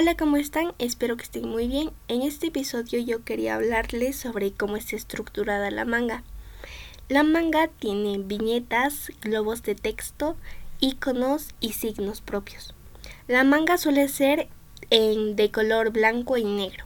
Hola, ¿cómo están? Espero que estén muy bien. En este episodio yo quería hablarles sobre cómo está estructurada la manga. La manga tiene viñetas, globos de texto, iconos y signos propios. La manga suele ser de color blanco y negro.